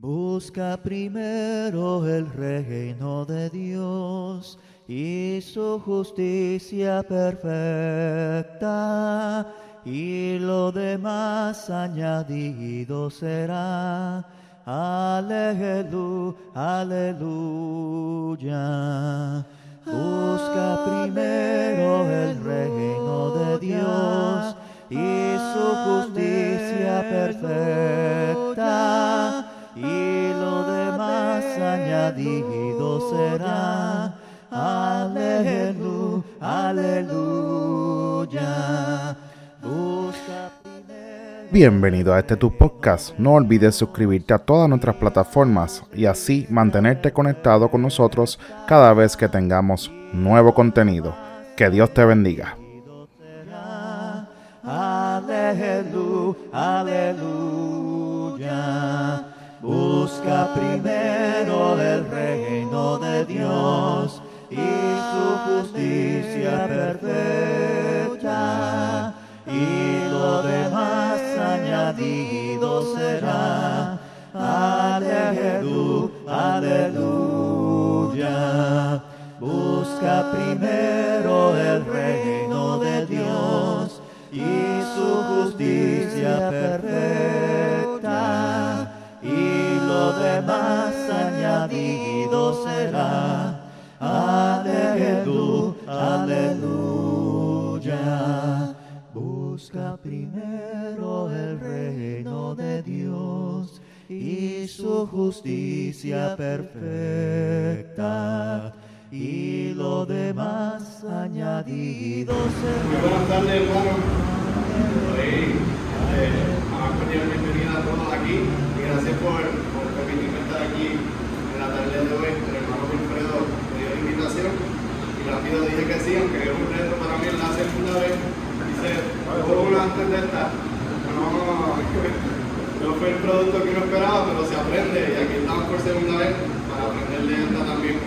Busca primero el reino de Dios y su justicia perfecta, y lo demás añadido será. Aleluya, aleluya. Busca primero el reino de Dios y su justicia perfecta, y lo demás añadido será. Aleluya, Bienvenido a este tu podcast. No olvides suscribirte a todas nuestras plataformas y así mantenerte conectado con nosotros cada vez que tengamos nuevo contenido. Que Dios te bendiga. Aleluya, aleluya. Busca primero el reino de Dios y su justicia perfecta, y lo demás añadido será. Aleluya, aleluya. Busca primero el reino de Dios y su justicia perfecta, demás añadido será. Aleluya, aleluya. Busca primero el reino de Dios y su justicia perfecta, y lo demás añadido Muy será. buenas tardes, cordial bienvenida a todos aquí y gracias por, por permitirme estar aquí en El hermano Wilfredo me dio la invitación y rápido dije que sí, aunque es un reto para mí la segunda vez. Dice, una antes de esta. No, no fue el producto que uno esperaba, pero se aprende y aquí estamos por segunda vez para aprender de esta también.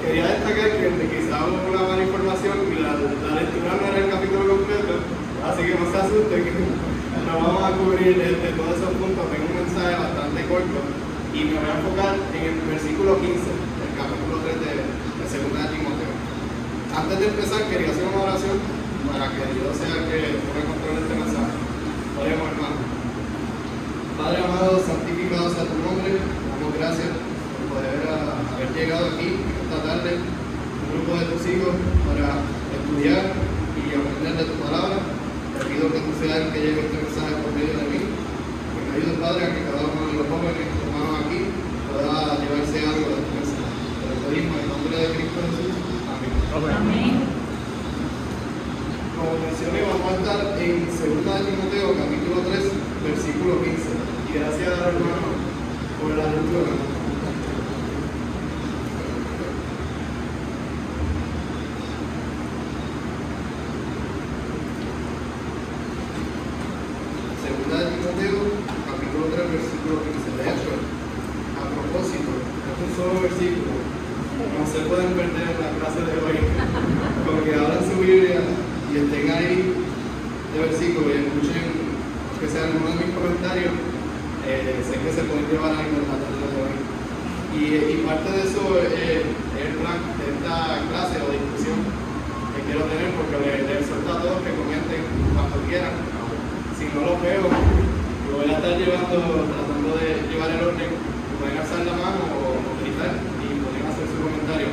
Quería destacar que quizá hubo una mala información y la, la lectura no era el capítulo completo, así que no se asusten, no vamos a cubrir este, todos esos puntos. Tengo un mensaje bastante corto y me voy a enfocar en el versículo 15 del capítulo 3 de, de Segunda de Timoteo. Antes de empezar, quería hacer una oración para que Dios sea el que tome control este mensaje. Oremos, hermano. Padre amado, santificado sea tu nombre, damos gracias por poder ah, haber llegado aquí esta tarde, un grupo de tus hijos, para estudiar y aprender de tu palabra. Te pido que tú seas el que lleve este mensaje por medio de mí, que me ayude, Padre, a que cada uno de los jóvenes que hermanos aquí pueda llevarse algo de tu mensaje. En nombre de Cristo Jesús. Amén. Como mencioné, vamos a estar en 2 de Timoteo, capítulo 3, versículo 15. Y gracias, hermano, por la lectura. Segunda de Timoteo, capítulo 3, versículo 15. De hecho, a propósito, es un solo versículo. No se pueden perder en la clase de hoy. Porque abran su Biblia y estén ahí de versículo y escuchen, que sea alguno de mis comentarios, eh, sé que se pueden llevar a la tarde de hoy. Y, y parte de eso eh, es el plan de esta clase o discusión que quiero tener, porque les le exhorto a todos que comenten cuanto quieran. Si no los veo, lo voy a estar llevando, tratando de llevar el orden, pueden alzar la mano o, o gritar y pueden hacer su comentario.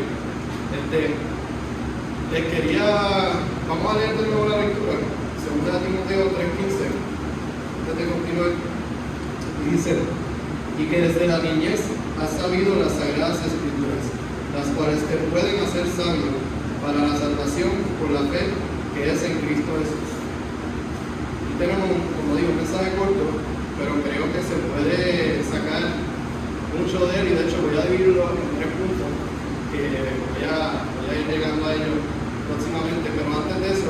Este, les quería, vamos a leer de nuevo la lectura, segunda de Timoteo 3.15, antes de continuar, y dice, y que desde la niñez has sabido las sagradas escrituras, las cuales te pueden hacer sabio para la salvación por la fe que es en Cristo Jesús. Y como digo, un mensaje corto, pero creo que se puede sacar mucho de él y de hecho voy a dividirlo en tres puntos que voy a, ir llegando a ellos próximamente, pero antes de eso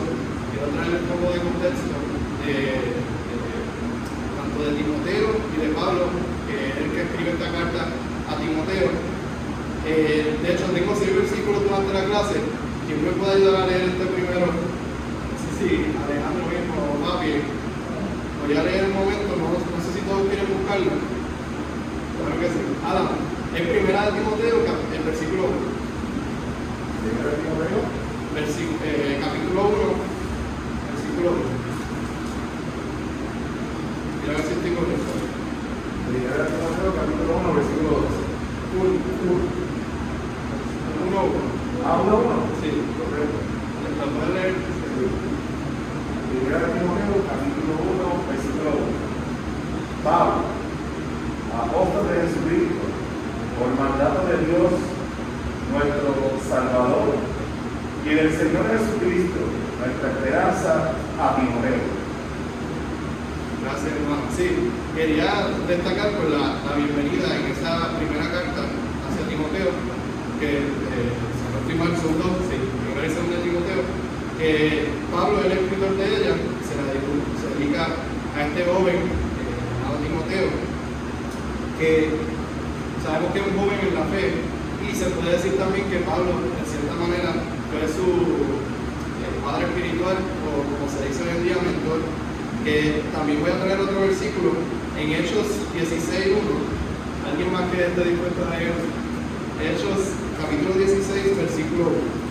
quiero traer un poco de contexto de, de- tanto de Timoteo y de Pablo, que es el que escribe esta carta a Timoteo. Eh, de hecho, tengo seis versículos durante la clase. ¿Quién me puede ayudar a leer este primero? Sí, Alejandro mismo, papi. buscarlo? Claro que sí. Adam, en primera de Timoteo, el versículo 1. Primera de Timoteo. Versículo, eh, capítulo 1 nuestro Salvador, y del Señor Jesucristo, nuestra esperanza, a Timoteo. Gracias, hermano. Sí, quería destacar por la, la bienvenida en esa primera carta hacia Timoteo, que eh, se nos firma el segundo, sí, primera y segunda de Timoteo, que Pablo, el escritor de ella, se, la dedica, a este joven eh, llamado Timoteo, que sabemos que es un joven en la fe, y se puede decir también que Pablo, de cierta manera, fue su eh, padre espiritual, o como se dice hoy en día, mentor, que también voy a traer otro versículo en Hechos 16.1. ¿Alguien más que esté dispuesto a leer? Hechos capítulo 16, versículo 1.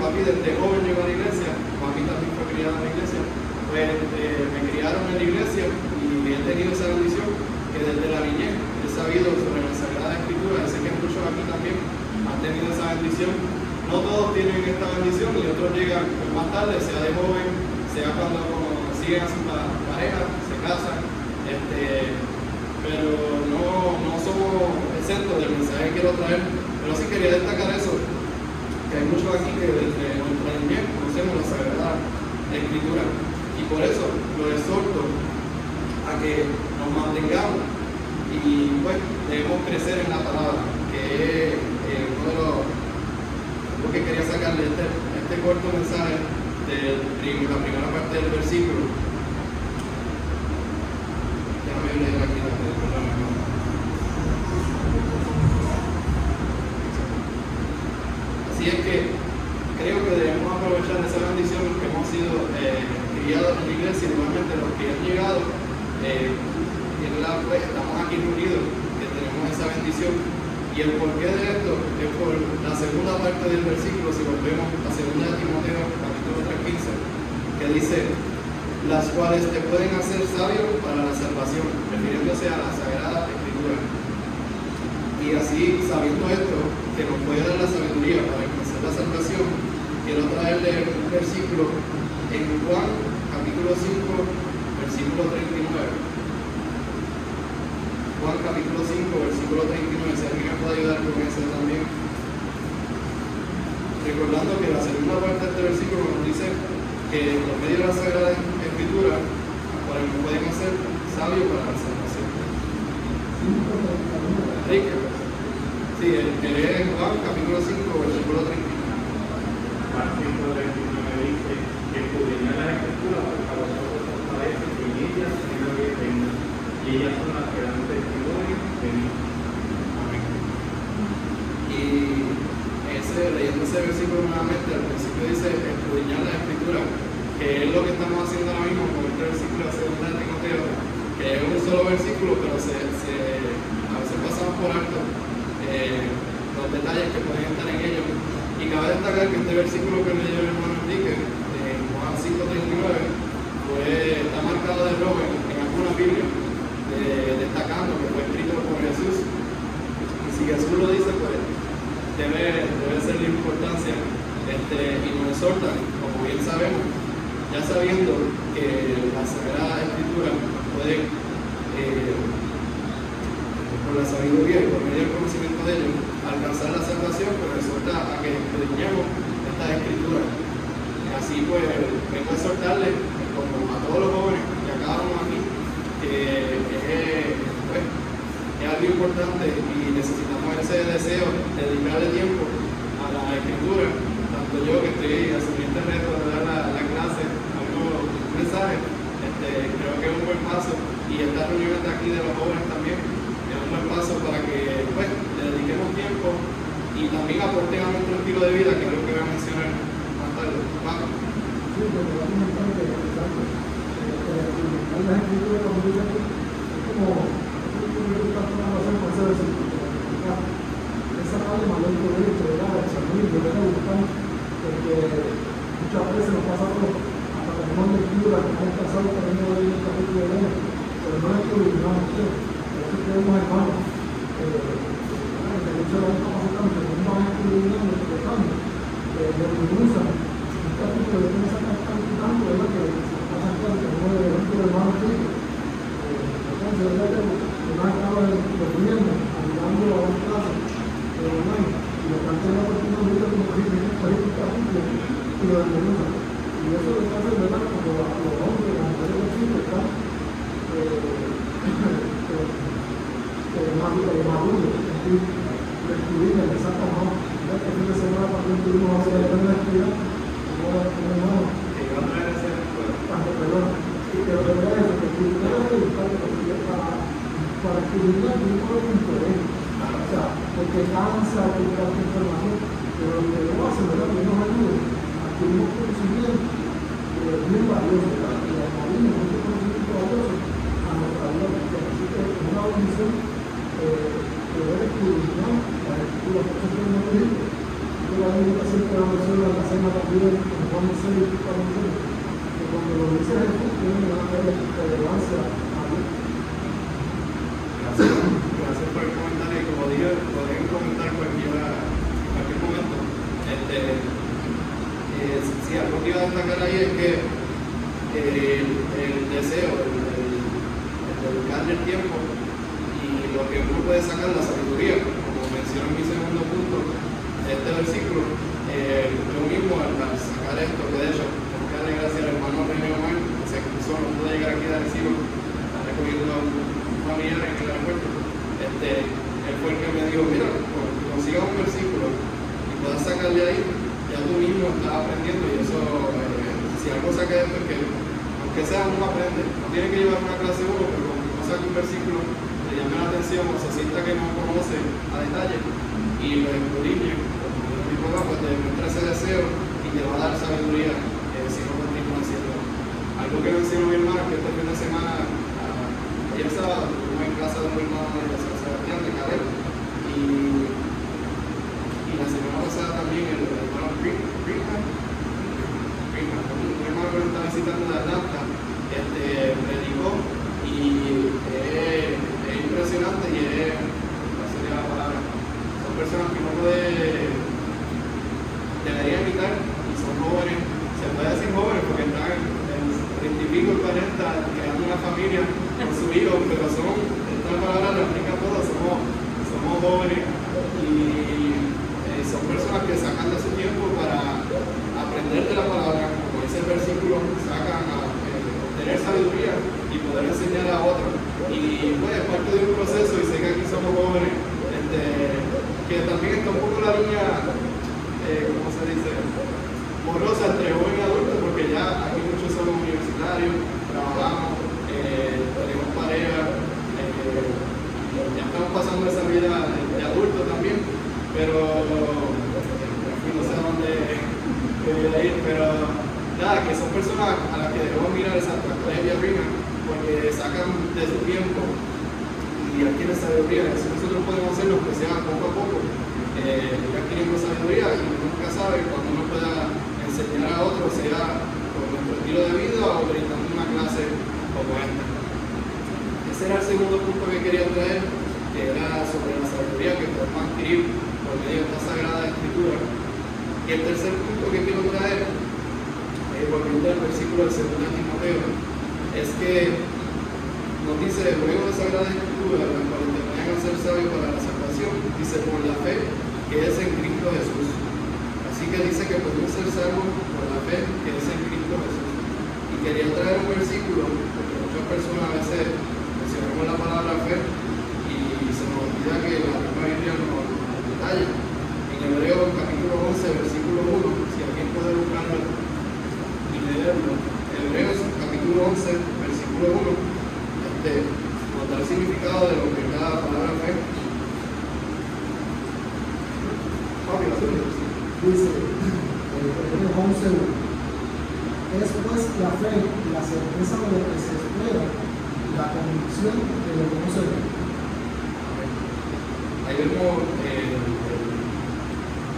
Papi desde joven llegó a la iglesia, papi también fue criado en la iglesia, pues eh, me criaron en la iglesia y he tenido esa bendición que desde la niñez he sabido sobre la Sagrada Escritura, sé que muchos aquí también han tenido esa bendición. No todos tienen esta bendición y otros llegan pues, más tarde, sea de joven, sea cuando siguen a su pa- pareja, se casan, este, pero no, no somos exentos del mensaje que quiero traer. Pero sí quería destacar eso, que hay muchos aquí que la Escritura. Y por eso lo exhorto a que nos mantengamos y pues debemos crecer en la palabra, que es eh, uno de los, lo que quería sacarle este, este corto mensaje de la primera parte del versículo. Ya leer aquí Así es que de esa bendición los que hemos sido eh, criados en la iglesia y igualmente los que han llegado, eh, en la, pues, estamos aquí reunidos, que tenemos esa bendición. Y el porqué de esto es por la segunda parte del versículo, si volvemos a 2 Timoteo capítulo 3.15, que dice, las cuales te pueden hacer sabio para la salvación, refiriéndose a la Sagrada Escritura. Y así, sabiendo esto, que nos puede dar la sabiduría para alcanzar la salvación, quiero traerle un versículo en Juan, capítulo 5, versículo 39. Juan capítulo 5, versículo 39, si alguien me puede ayudar con eso también. Recordando que la segunda parte de este versículo nos dice que los medios de la Sagrada Escritura para que pueden hacer sabios para la salvación. Enrique. Sí, es Juan capítulo 5, versículo 39. Juan 5, 39 dice que las escrituras y ellas son las que dan testimonio de mí. Amén. Y ese, leyendo ese versículo nuevamente, al principio dice escudriñar la escritura, que es lo que estamos haciendo ahora mismo con este versículo de segunda de Timoteo, que es un solo versículo, pero se, se, a veces pasamos por alto eh, los detalles que pueden estar en ellos. Y cabe destacar que este versículo que dio el hermano Enrique, en Juan 5.39, fue, está marcado de rojo en, alguna Biblia, eh, destacando que fue escrito por Jesús. Y si Jesús lo dice, pues debe, debe ser la importancia. Este, y nos exhorta, como bien sabemos, ya sabiendo que la Sagrada Escritura puede, eh, por la sabiduría y por medio del conocimiento de ellos, alcanzar la salvación, pues a que escudriñemos estas escrituras. Y así pues, vengo a exhortarles, como a todos los jóvenes que acabamos aquí, que es, pues, es algo importante y necesitamos ese deseo de dedicarle tiempo a la escritura, tanto yo que estoy asumiendo el reto de dar la, la clase, algo, un mensaje, este, creo que es un buen paso y esta reunión de aquí de los jóvenes también es un buen paso para que pues, le dediquemos tiempo y también aporten a nuestro estilo de vida, que es lo que voy a mencionar más tarde. Vamos. Sí, porque va a comentar que, exacto, eh, la escritura cuando dice aquí, es como, es como que está tomando hacer con ese versículo, esa parte mayor derecho, ¿verdad? El sonido, ¿verdad? Buscar, porque muchas veces nos pasa todo, hasta que tenemos lectura, que hemos pasado también de leer el capítulo de uno, pero no es que no es por eso tenemos hermanos, eh, que muchas veces estamos pasando, que no van a escribir, interpretando, que desmenuzan, un capítulo de cómo se está practicando, ¿verdad? Que se pasan claro que no es el hermano chico. Entonces, ¿verdad? Que una acaba durmiendo, ayudando a una clase, pero online, y lo plantea la persona de vida como que dice, está ahí un capítulo, y lo desmenuzan. Y eso lo hace, ¿verdad? Cuando los hombres, las mujeres los chicos están escribir, empezar con más. Este fin de semana también tuvimos a hacer la actividad, como un hermano, Que no perdón, y de verdad si para, para escribir, haber interés. O sea, porque cansa de información, pero lo que lo hace, ¿verdad? Que nos ayuda a adquirir un conocimiento eh, bien valioso, ¿verdad? Y añadir mucho conocimiento valioso a nuestra vida cristiana. Así que es una bendición eh, poder escudriñar la escritura, por eso que no lo digo. Yo la Biblia siempre la menciona en la cena también, en Juan 6, para que cuando lo dice Jesús, tiene una relevancia a Dios. Gracias, gracias por el comentario. Y como dije, pueden comentar cualquiera, en cualquier momento. Este, eh, sí, algo que iba a destacar ahí es que eh, el, el deseo, el, el, el dedicarle el tiempo y lo que uno puede sacar la sabiduría, como menciono en mi segundo punto de este versículo, eh, yo mismo al, al sacar esto, que de hecho, tengo que darle gracias al hermano René Omar, que se cruzó, no pudo llegar aquí a Arecibo, está recogiendo a un familiar en el aeropuerto, este, él fue el que me dijo, mira, cuando consigas un versículo y puedas sacarle ahí, ya tú mismo estás aprendiendo y eso, eh, si algo saca de esto es que, aunque sea uno aprende, no tiene que llevar una clase uno, pero cuando uno saca un versículo, le llame la atención o se sienta que no conoce a detalle y lo escudriñe, como el mismo pues te demuestra ese deseo y te va a dar sabiduría eh, si no continúa haciendo algo algo que mencionó mi hermano, que este fin de semana, ah, ayer sábado, estuvimos en casa de mi hermano de San Sebastián de Carrera, y, y la semana pasada también el hermano Green- Greenham, Greenham, un hermano que nos está visitando de Atlanta, este, predicó y es, es impresionante y es, ¿cuál sería la palabra? Son personas que uno puede, debería imitar y son jóvenes, se puede decir jóvenes porque están en 30 y pico, 40, creando una familia pero son, esta palabra lo aplica a todos, somos, somos jóvenes y eh, son personas que sacan de su tiempo para aprender de la palabra, como dice el versículo, sacan a eh, obtener sabiduría y poder enseñar a otros. Y pues es parte de un proceso y sé que aquí somos jóvenes, este, que también está un poco la línea, eh, ¿cómo se dice? Morosa entre joven y adulto, porque ya aquí muchos somos universitarios, trabajamos, eh, tenemos pareja, eh, ya estamos pasando esa vida de, de adulto también, pero no sé dónde ir, pero nada, que son personas a las que debemos mirar esa trayectoria arriba, porque sacan de su tiempo y adquieren sabiduría. Eso nosotros podemos hacerlo, que sea poco a poco, eh, ir adquiriendo sabiduría y nunca sabe cuando uno pueda enseñar a otros, sea con nuestro estilo de vida o brindando una clase como esta. Ese era el segundo punto que quería traer, era sobre la sabiduría que podemos adquirir por medio de esta sagrada escritura. Y el tercer punto que quiero traer, eh, volviendo al versículo del segundo Timoteo, es que nos dice, luego de sagrada escritura, la cual te vayan a ser sabios para la salvación, dice por la fe que es en Cristo Jesús. Así que dice que podemos ser salvos por la fe que es en Cristo Jesús. Y quería traer un versículo, porque muchas personas a veces mencionamos la palabra fe olvida que la misma Biblia nos, detalla. En Hebreo capítulo 11, versículo 1, si alguien puede buscarlo y leerlo. Hebreos capítulo 11, versículo 1, este, nos da el significado de lo que cada palabra suya. Dice, el 11 es pues la fe, la certeza de lo que se espera la convicción de lo que no se ve. Ahí vemos eh, el- el-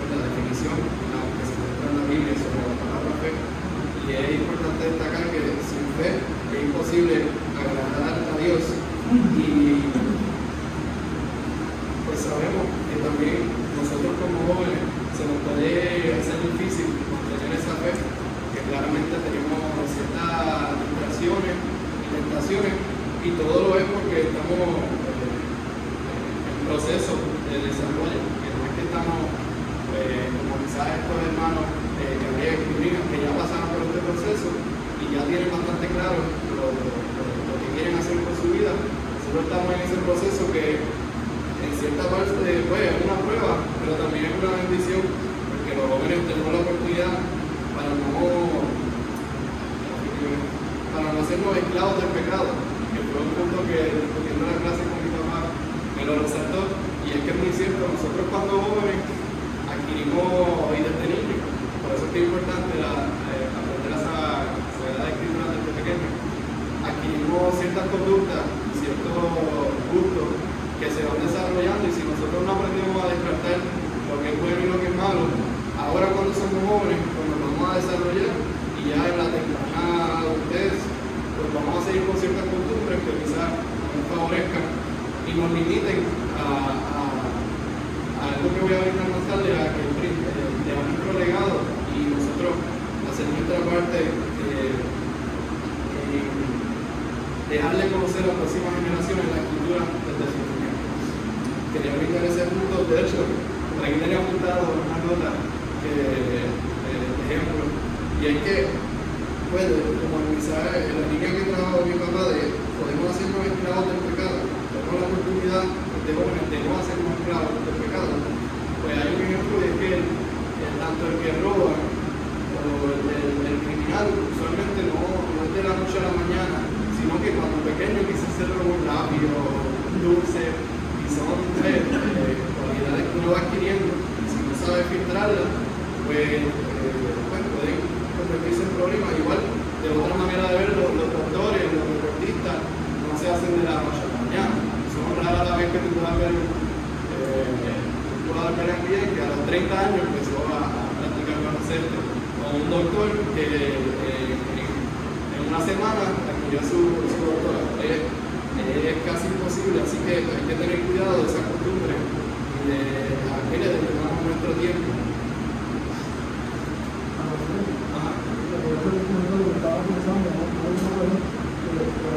la definición la que se encuentra en la Biblia sobre la palabra fe. Y es importante destacar que sin fe es imposible agradar a Dios. Y pues sabemos que también nosotros como jóvenes se nos puede hacer difícil mantener esa fe, que claramente tenemos ciertas distracciones y tentaciones, y todo lo es porque estamos eh, en proceso de desarrollo, que no es que estamos, eh, como quizás estos hermanos eh, Gabriel y Brina, que ya pasaron por este proceso y ya tienen bastante claro lo, lo- lo- lo que quieren hacer con su vida. Nosotros estamos en ese proceso que en cierta parte pues, es una prueba, pero también es una bendición, porque los jóvenes tenemos la oportunidad para no, para no hacernos esclavos del pecado, que fue un punto que discutiendo la clase con mi papá me lo resaltó, y es que es muy cierto, nosotros cuando jóvenes adquirimos, y desde niños, por eso es que es importante la, eh, aprender a sa- sagrada escritura desde pequeño, adquirimos ciertas conductas, ciertos gustos que se van desarrollando y si nosotros no aprendemos a descartar lo que es bueno y lo que es malo, ahora cuando somos jóvenes, pues nos vamos a desarrollar y ya en la temprana adultez, pues vamos a seguir con ciertas costumbres que quizás no nos favorezcan y nos limiten a, a, algo que voy a ver más tarde, a que dejar nuestro legado y nosotros hacer nuestra parte eh, dejarle conocer a las próximas generaciones la escritura desde su. Quería brindar ese punto, de hecho, por aquí tenía apuntado una nota eh, ejemplo, y es que, pues, como el mensaje, en la línea que trabajo mi papá de podemos hacernos esclavos del pecado, tenemos la oportunidad de jóvenes no hacernos esclavos del pecado, pues hay un ejemplo de que tanto el que roba o el, el- criminal usualmente no, no es de la noche a la mañana, sino que cuando pequeño quizás se robó un dulce, y son eh, eh, cualidades que uno va adquiriendo, si no sabe filtrarlas, pues, pues pueden convertirse en problemas. Igual, de otra manera de ver, los, doctores, los deportistas, no se hacen de la noche a la mañana. Son raras las veces que tú puedas ver, eh, puedas ver en pie que a los 30 años empezó a, a practicar baloncesto. O un doctor que eh, en una semana adquirió su, su doctorado. Es casi imposible, así que hay que tener cuidado de esas costumbres y de aquellas de que nuestro tiempo. Por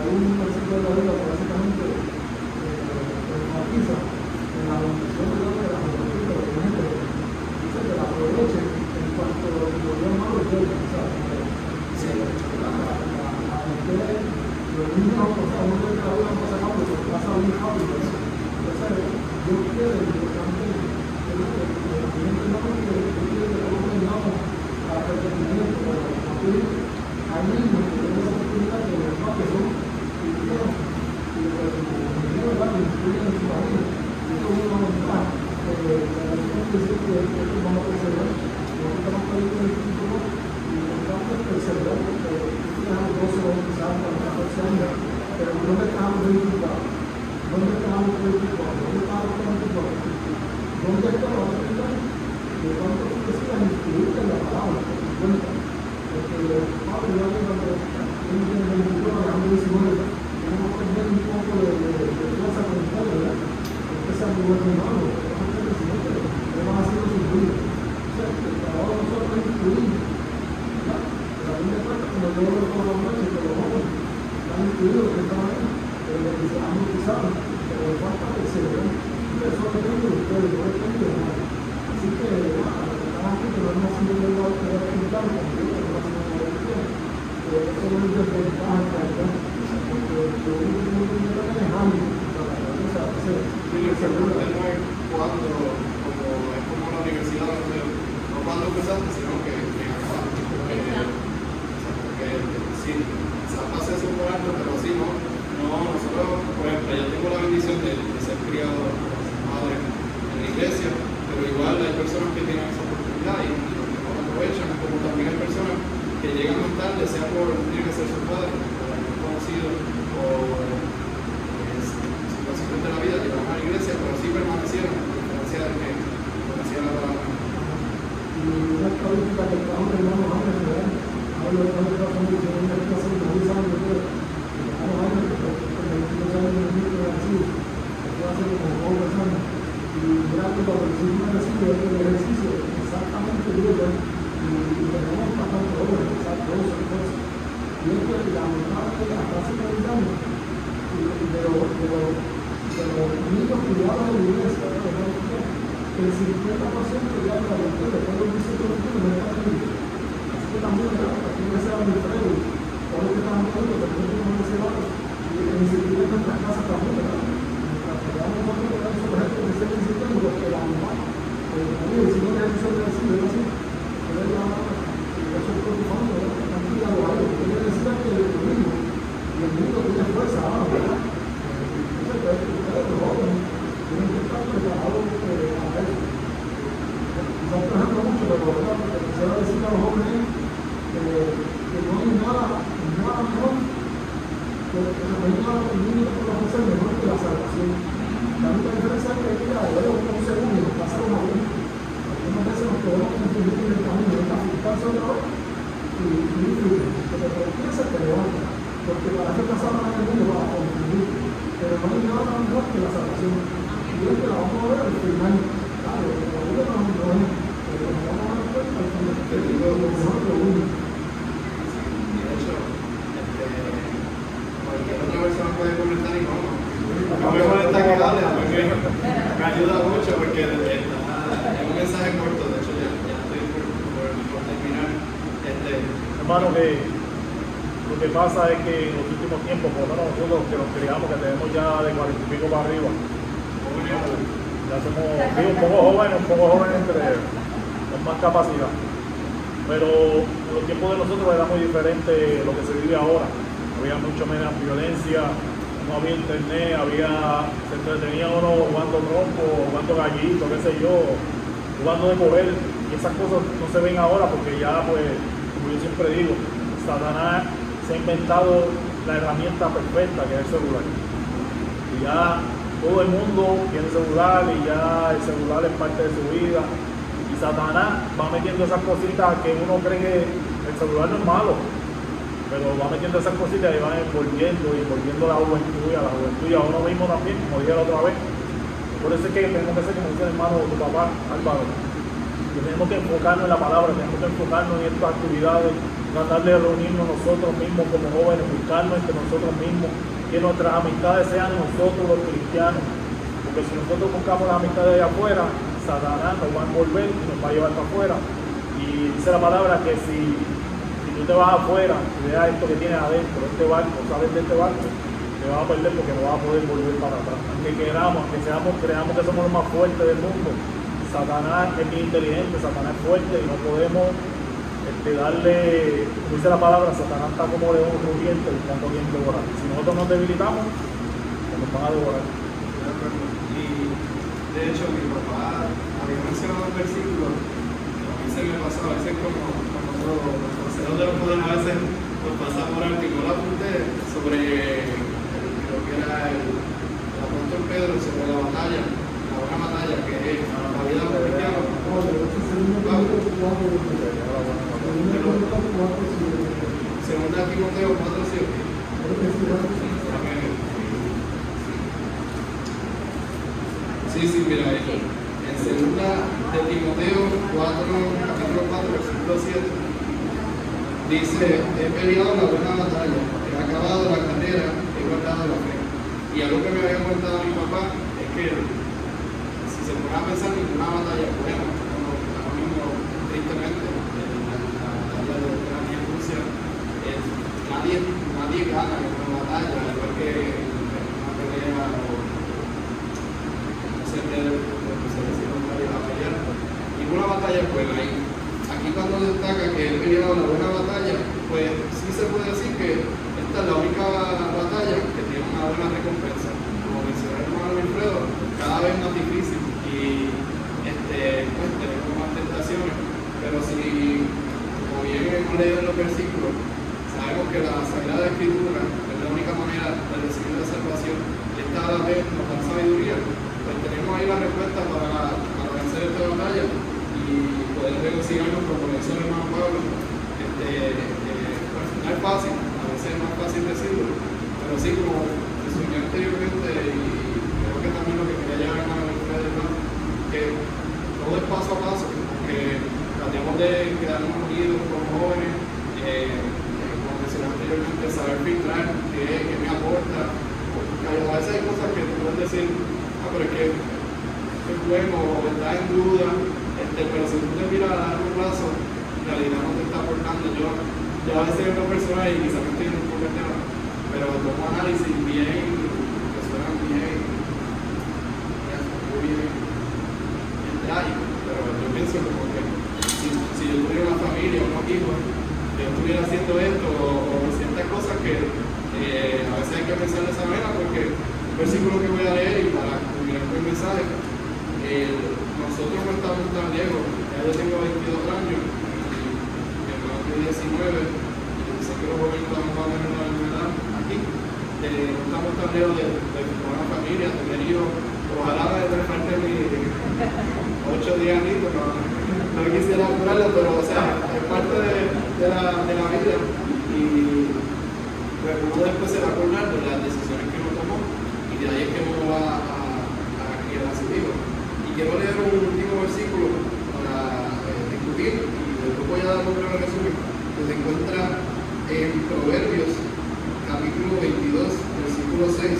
ahí ಸಂಘ ಮುಂದಕ್ಕೆ ನಾವು ಬೆಳೆದಿದ್ದ ಮುಂದಕ್ಕೆ ನಾವು ಬೆಳೆದಿದ್ದ ಮುಂದಕ್ಕೆ ನಾವು ಬೆಳೆದಿದ್ದ de, de ser criado madre en la iglesia, pero igual hay personas que tienen esa oportunidad y, los no aprovechan, como también hay personas que llegan más tarde, sea por tienen que ser sus padres, por haber conocido para arriba. Ya somos un poco jóvenes, un poco jóvenes entre con más capacidad. Pero los tiempos de nosotros era muy diferente lo que se vive ahora. Había mucho menos violencia, no había internet, había, se entretenía uno jugando trompo, jugando gallito, qué sé yo, jugando de mover. Y esas cosas no se ven ahora porque ya, pues, como yo siempre digo, Satanás se ha inventado la herramienta perfecta que es el celular. Ya todo el mundo tiene celular y ya el celular es parte de su vida. Y Satanás va metiendo esas cositas que uno cree que el celular no es malo, pero va metiendo esas cositas y va envolviendo y envolviendo la juventud y a la juventud y a uno mismo también, como dije la otra vez. Por eso es que tenemos que ser como dice hermano tu papá, Álvaro. Tenemos que enfocarnos en la palabra, tenemos que enfocarnos en estas actividades, tratar de reunirnos nosotros mismos como jóvenes, buscarnos entre nosotros mismos, que nuestras amistades sean nosotros los cristianos. Porque si nosotros buscamos las amistades de afuera, Satanás nos va a envolver y nos va a llevar para afuera. Y dice la palabra que si, si tú te vas afuera y veas esto que tienes adentro, este barco, sales de este barco, te vas a perder porque no vas a poder volver para atrás. Aunque queramos, que seamos, creamos que somos los más fuertes del mundo, Satanás es bien inteligente, Satanás es fuerte y no podemos este, darle, como dice la palabra, Satanás está como león rugiente buscando bien devorar. Si nosotros nos debilitamos, pues nos van a devorar. Y de hecho, mi papá había mencionado un versículo, a mí se me pasó, a veces como, como nosotros, los consejeros de los poderes, a veces nos pasa por alto y yo lo apunté sobre, creo que era el, el apóstol Pedro, sobre la batalla, la buena batalla que es la vida de los cristianos. Segunda Timoteo 4, 7. Amén. Sí, sí, mira, en segunda de Timoteo 4, capítulo 4, versículo 7, dice, he peleado la buena batalla, he acabado la carrera, he guardado la fe. Y algo que me había contado mi papá es que si se pone a pensar ninguna batalla es buena, como ahora mismo, tristemente, en la, la batalla de Ucrania y Rusia, nadie, nadie gana en una batalla, igual que en una pelea o se le se le hicieron varias a pelear. Ninguna batalla es buena. Aquí cuando destaca que él peleado la buena batalla, pues sí se puede decir que esta es la única batalla que tiene una buena recompensa. Como mencionó el hermano Wilfredo, cada vez más difícil y este, pues tenemos más tentaciones. Pero si, como bien hemos leído en los versículos, sabemos que la Sagrada Escritura es la única manera de recibir la salvación y esta a la vez nos da sabiduría pues tenemos ahí la respuesta para, para vencer esta batalla y poder regocijarnos como lo hizo el hermano Pablo. Este, eh, pues, no es fácil, a veces es más fácil decirlo, pero sí como enseñé anteriormente y creo que también lo que quería llevar a hermano Wilfredo es que todo es paso a paso, que tratemos de quedarnos unidos como jóvenes, eh, eh, como mencioné anteriormente, saber filtrar qué, me aporta, a veces hay cosas que tú puedes decir, ah, pero es que es bueno o está en duda, este, pero si tú te miras a largo plazo, en realidad no te está aportando. Yo, yo a veces veo personas y quizás me estoy un poco pero tomo análisis bien, que suenan bien, muy bien, bien trágico, pero yo pienso como que si, si yo tuviera una familia, unos hijos, yo estuviera haciendo esto o, o ciertas cosas que eh, a veces hay que pensar de esa manera porque el versículo que voy a leer y para culminar con el mensaje, eh, nosotros no estamos tan viejos, ya yo tengo 22 años y mi hermano tiene 19, y sé que los jóvenes estamos más o menos en la misma edad aquí, eh, de, de una familia, tener hijos, ojalá de de parte de mi 8 10 añitos, no, no quisiera apurarlo, pero o sea, es parte de, de, la, de la vida y pues uno después se va a acordar de las decisiones que uno tomó y de ahí es que uno va a, a, a criar a sus hijos. Y quiero leer un último versículo para eh, discutir y después voy a dar un breve resumen que se encuentra en Proverbios capítulo 22 versículo 6.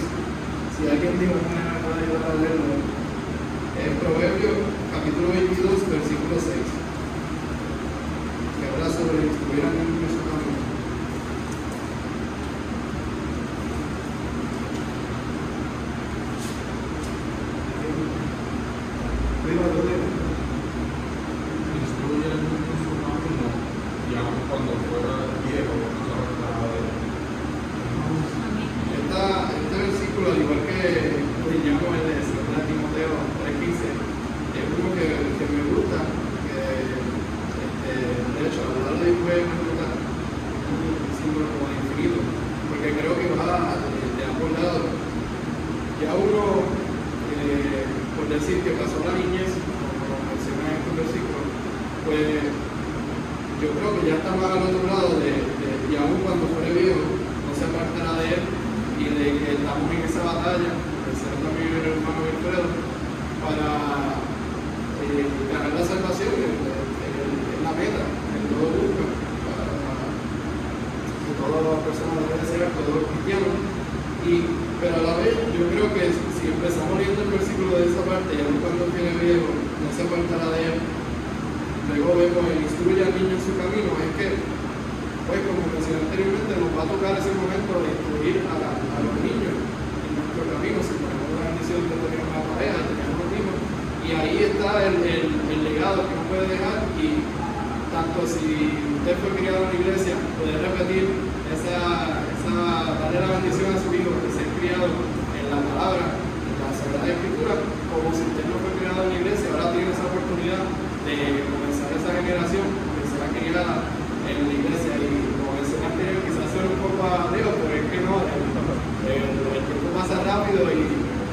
Si alguien dijo me puede ayudar a leerlo. En Proverbios capítulo 22 versículo 6. Que habla sobre instruir a niños en su camino. Prima, ¿dónde? instruye al mundo en su camino y aun cuando fuera viejo no se apartará de él. Esta, este versículo, al igual que pues, llamo el de 2 Timoteo 3.15, es uno que, que me gusta, que este, de hecho, a lo largo de después me gusta. está más al y aún cuando fuere viejo, no se apartará de él y de que estamos en esa batalla, pensando también en el hermano Wilfredo, para eh, ganar la salvación en la meta, en todo busca, para, que todas las personas deben ser, todos los cristianos. Y, pero a la vez, yo creo que si empezamos leyendo el versículo de esa parte, y aun cuando viene viejo, no se apartará de él, luego vemos el instruye al niño en su camino, es que, pues como mencioné anteriormente, nos va a tocar ese momento de instruir a, los niños en nuestro camino, si ponemos la bendición de tener una pareja, tener unos hijos, y ahí está el, legado que uno puede dejar, y tanto si usted fue criado en la iglesia, poder repetir esa, esa darle la bendición a su hijo de ser criado en la palabra, en la Sagrada Escritura, como si usted no fue criado en la iglesia, ahora tiene esa oportunidad de comenzar esa generación que será criada en la iglesia y como mencioné anterior, quizás suene un poco a Dios, pero es que no, el, el- el tiempo pasa rápido y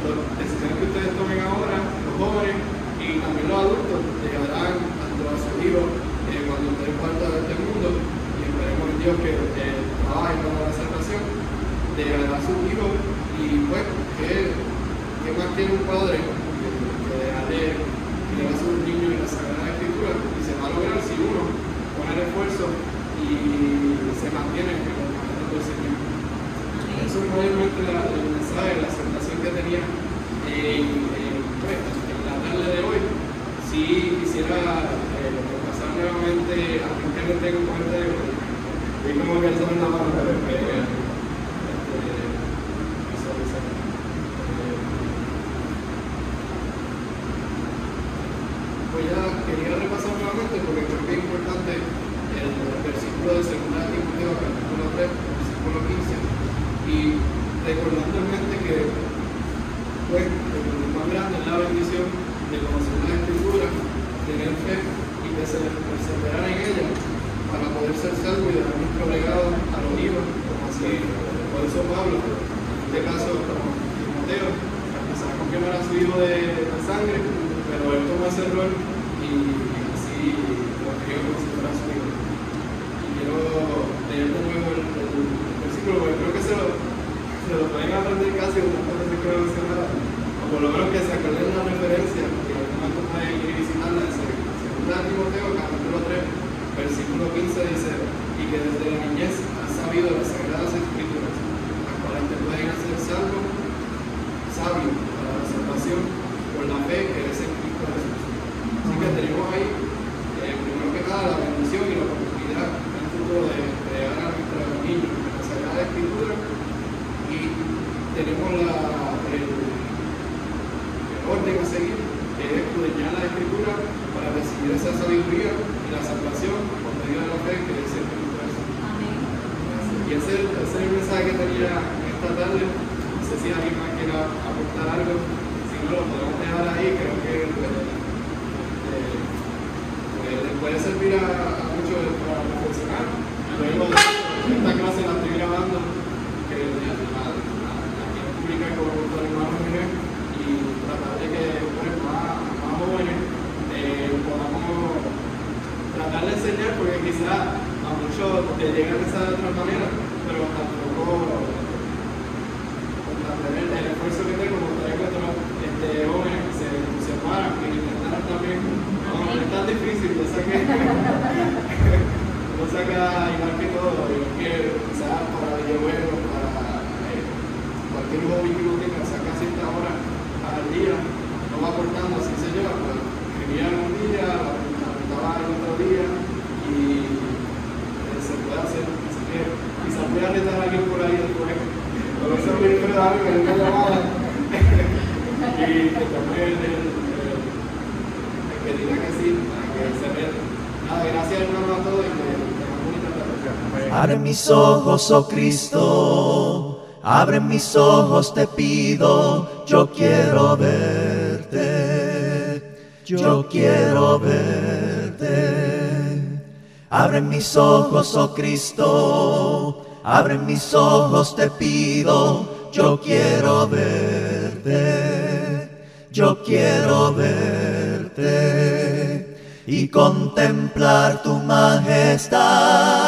las decisiones que ustedes tomen ahora, los jóvenes y también los adultos, llegarán tanto a sus hijos eh, cuando ustedes partan de este mundo y esperemos en Dios que eh, trabaje para la salvación, llegará a sus hijos y pues, ¿qué, qué más tiene un padre que, que dejarle que le va a sus niños en la Sagrada Escritura y se va a lograr si uno pone el esfuerzo y se mantiene en los mandamientos del Señor. Eso es mayormente la, el mensaje, la aceptación que tenía en, en, pues, en la tarde de hoy. Si quisiera eh, pasar nuevamente a mí que no tengo comentario, vi como que alzó la mano, pero que este, visualizar. Eh, Voy a, quería repasar nuevamente porque creo que es importante el, versículo de 2 Timoteo, capítulo 3, versículo 15, y recordando en mente que pues, el más grande es la bendición de conocer la Escritura, tener fe y perse- perseverar en ella para poder nuestro legado a los como así lo hizo Pablo, en este caso como Timoteo, que sabemos que no era su hijo de, de sangre, pero él tomó ese rol y así lo crió como si fuera su hijo. Y quiero leer de nuevo el, el versículo, porque creo que se lo, se lo pueden aprender casi de tantas veces que lo mencionaba, o por lo menos que se acuerden la referencia, que en algún momento pueden ir y visitarla, en segunda de Timoteo, capítulo 3, versículo 15 dice, y que desde la niñez has sabido las sagradas escrituras, las cuales te pueden hacer salvo, sabio para la salvación, por la fe que es en Cristo Jesús. Así que tenemos ahí, eh, primero que nada, la bendición y la oportunidad en el futuro de crear a nuestros niños en la Sagrada Escritura y tenemos la, el, el orden a seguir, que es escudriñar la Escritura para recibir esa sabiduría y la salvación por medio de la fe que es en Cristo Jesús. Y ese, ese es el mensaje que tenía esta tarde. No sé si alguien más quiera aportar algo. Si no, lo podemos Creo que eh, eh, puede servir a, a muchos para reflexionar. Luego, esta clase la estoy grabando, que la, la, la, la quiero publicar con el hermano Jiménez y tratar de que pues, más, jóvenes eh, podamos tratar de enseñar porque quizás a muchos te llegan esa de otra manera, pero tampoco tener el esfuerzo que tengo como traigo otros este, jóvenes que se entusiasmaran, que intentaran también, no, no es tan difícil, yo sé que uno saca igual que todo, igual que quizás para videojuegos, para eh, cualquier hobby que uno tenga, saca cierta hora al día, no va aportando, así se lleva, pues escribía un día, apuntaba el otro día y eh, se puede hacer, así que quizás voy a retar a alguien por ahí después, por eso me refiero a algo que nunca llamaba y que tomé el, el, el, el que diga que sí, para que se vea. Nada, gracias hermano a todos y que tengan bonita tarde. Abre mis ojos, oh Cristo, abre mis ojos, te pido, yo quiero verte, yo quiero verte. Abre mis ojos, oh Cristo, abre mis ojos, te pido, yo quiero verte, yo quiero verte. y contemplar tu majestad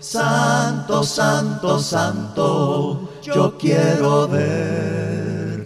Santo, Santo, Santo, yo quiero verte.